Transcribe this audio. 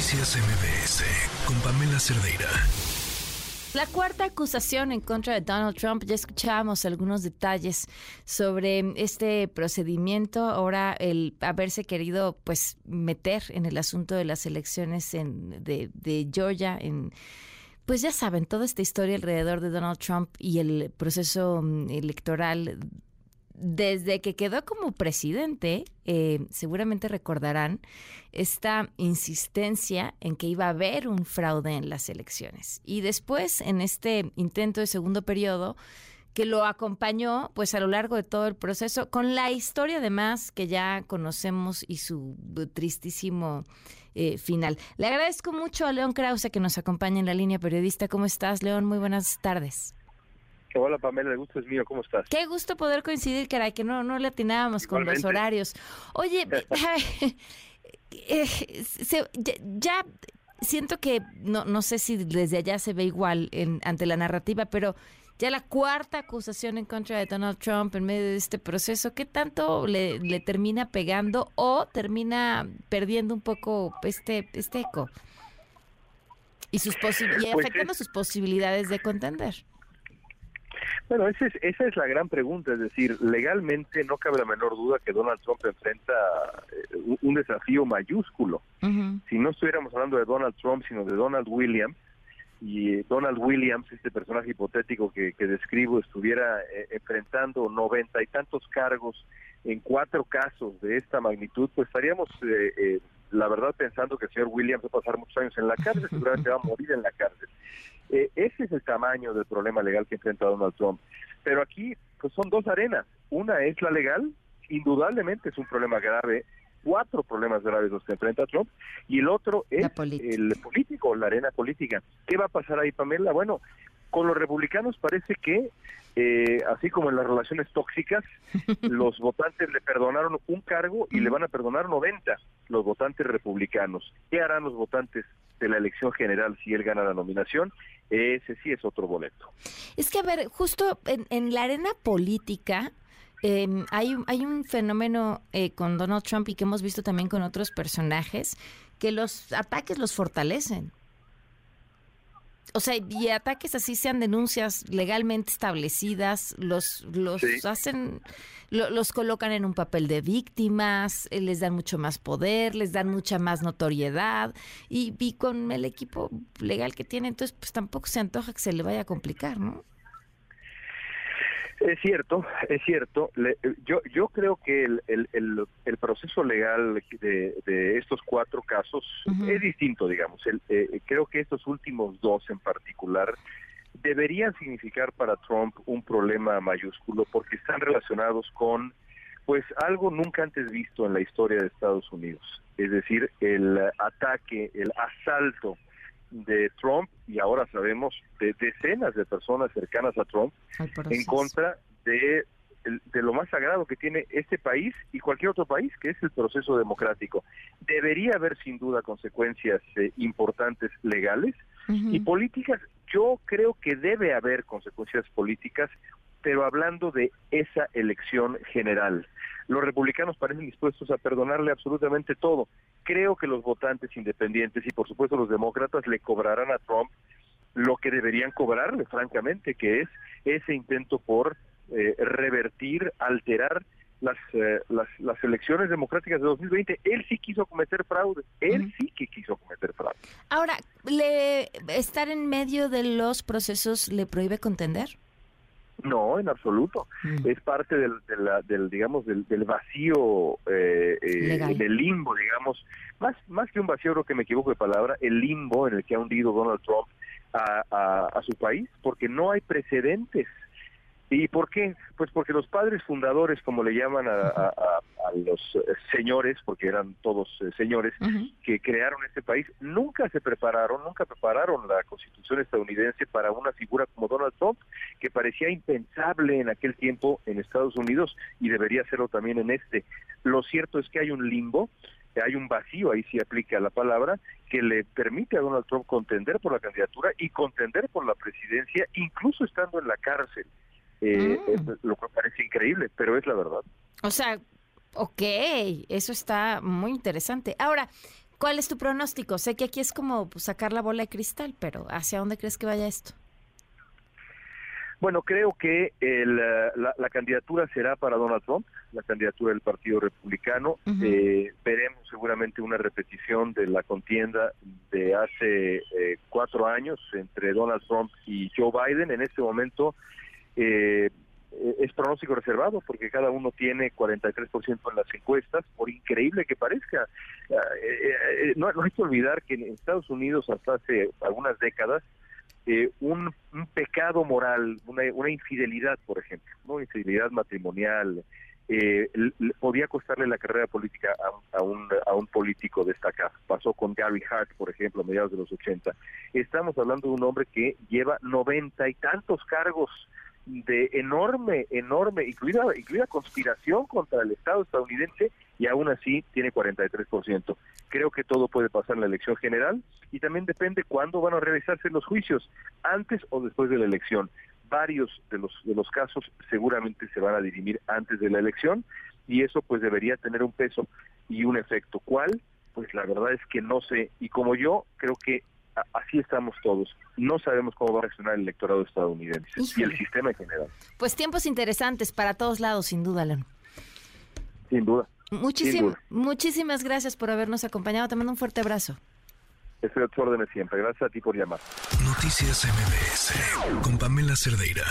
Noticias MBS con Pamela Cerdeira. La cuarta acusación en contra de Donald Trump, ya escuchábamos algunos detalles sobre este procedimiento, ahora el haberse querido pues meter en el asunto de las elecciones en, de, de Georgia, pues ya saben, toda esta historia alrededor de Donald Trump y el proceso mm, electoral desde que quedó como presidente, eh, seguramente recordarán esta insistencia en que iba a haber un fraude en las elecciones. Y después, en este intento de segundo periodo, que lo acompañó pues a lo largo de todo el proceso, con la historia además que ya conocemos y su tristísimo eh, final. Le agradezco mucho a León Krause que nos acompaña en la línea periodista. ¿Cómo estás, León? Muy buenas tardes. Hola Pamela, el gusto es mío, ¿cómo estás? Qué gusto poder coincidir, caray, que no, no le atinábamos con los horarios. Oye, eh, ya, siento que, no, no sé si desde allá se ve igual en, ante la narrativa, pero ya la cuarta acusación en contra de Donald Trump en medio de este proceso, ¿qué tanto le, le termina pegando o termina perdiendo un poco este, este eco? Y, sus y pues afectando sus posibilidades de contender. Bueno, esa es, esa es la gran pregunta, es decir, legalmente no cabe la menor duda que Donald Trump enfrenta eh, un desafío mayúsculo. Si no estuviéramos hablando de Donald Trump, sino de Donald Williams, y eh, Donald Williams, este personaje hipotético que, describo, estuviera eh, enfrentando noventa y tantos cargos en cuatro casos de esta magnitud, pues estaríamos, la verdad, pensando que el señor Williams va a pasar muchos años en la cárcel, seguramente va a morir en la cárcel. Eh, ese es el tamaño del problema legal que enfrenta Donald Trump. Pero aquí pues son dos arenas. Una es la legal, indudablemente es un problema grave, cuatro problemas graves los que enfrenta Trump, y el otro es el político, la arena política. ¿Qué va a pasar ahí, Pamela? Bueno, con los republicanos parece que, eh, así como en las relaciones tóxicas, los votantes le perdonaron un cargo y le van a perdonar 90 los votantes republicanos. ¿Qué harán los votantes de la elección general si él gana la nominación? Ese sí es otro boleto. Es que, a ver, justo en, la arena política, em, hay, hay un fenómeno eh, con Donald Trump y que hemos visto también con otros personajes, que los ataques los fortalecen. O sea, y ataques así sean denuncias legalmente establecidas, los, los hacen, los colocan en un papel de víctimas, eh, les dan mucho más poder, les dan mucha más notoriedad y, y con el equipo legal que tiene, entonces pues tampoco se antoja que se le vaya a complicar, ¿no? Es cierto, es cierto. yo, yo creo que el, el, el, proceso legal de, de, estos cuatro casos es distinto, digamos. El, eh, creo que estos últimos dos en particular deberían significar para Trump un problema mayúsculo porque están relacionados con pues algo nunca antes visto en la historia de Estados Unidos, es decir, el ataque, el asalto de Trump y ahora sabemos de decenas de personas cercanas a Trump en contra de, de lo más sagrado que tiene este país y cualquier otro país, que es el proceso democrático. Debería haber sin duda consecuencias eh, importantes legales y políticas. Yo creo que debe haber consecuencias políticas, pero hablando de esa elección general. Los republicanos parecen dispuestos a perdonarle absolutamente todo. Creo que los votantes independientes y por supuesto los demócratas le cobrarán a Trump lo que deberían cobrarle, francamente, que es ese intento por eh, revertir, alterar las, eh, las, las elecciones democráticas de 2020. Él sí quiso cometer fraude, él sí que quiso cometer fraude. Ahora, ¿le, ¿estar en medio de los procesos le prohíbe contender? No, en absoluto. Mm. Es parte del, del digamos, del, vacío, eh, eh del limbo, digamos, más, más que un vacío, creo que me equivoco de palabra, el limbo en el que ha hundido Donald Trump a, a su país, porque no hay precedentes ¿Y por qué? Pues porque los padres fundadores, como le llaman a, los eh, señores, porque eran todos eh, señores, que crearon este país, nunca se prepararon, nunca prepararon la constitución estadounidense para una figura como Donald Trump, que parecía impensable en aquel tiempo en Estados Unidos y debería serlo también en este. Lo cierto es que hay un limbo, hay un vacío, ahí sí aplica la palabra, que le permite a Donald Trump contender por la candidatura y contender por la presidencia, incluso estando en la cárcel. Eh, mm. lo que parece increíble, pero es la verdad. O sea, ok, eso está muy interesante. Ahora, ¿Cuál es tu pronóstico? Sé que aquí es como pues, sacar la bola de cristal, pero ¿hacia dónde crees que vaya esto? Bueno, creo que el, eh, la, candidatura será para Donald Trump, la candidatura del Partido Republicano. eh, veremos seguramente una repetición de la contienda de hace eh, cuatro años entre Donald Trump y Joe Biden. En este momento eh, es pronóstico reservado porque cada uno tiene 43% en las encuestas, por increíble que parezca. Eh, no, no hay que olvidar que en Estados Unidos hasta hace algunas décadas eh, un, pecado moral, una, una, infidelidad, por ejemplo, una infidelidad matrimonial, eh, podía costarle la carrera política a, un, a un político destacado. Pasó con Gary Hart, por ejemplo, a mediados de los 80. Estamos hablando de un hombre que lleva noventa y tantos cargos de enorme, enorme, incluida, incluida conspiración contra el Estado estadounidense y aún así tiene 43%. Creo que todo puede pasar en la elección general y también depende cuándo van a realizarse los juicios, antes o después de la elección. Varios de los, de los casos seguramente se van a dirimir antes de la elección y eso pues debería tener un peso y un efecto. ¿Cuál? Pues la verdad es que no sé y como yo creo que así estamos todos. No sabemos cómo va a reaccionar el electorado estadounidense y el sistema en general. Pues tiempos interesantes para todos lados, sin duda, León. Sin duda. Muchísimas gracias por habernos acompañado. Te mando un fuerte abrazo. Estoy a tu órdenes siempre. Gracias a ti por llamar. Noticias MBS con Pamela Cerdeira.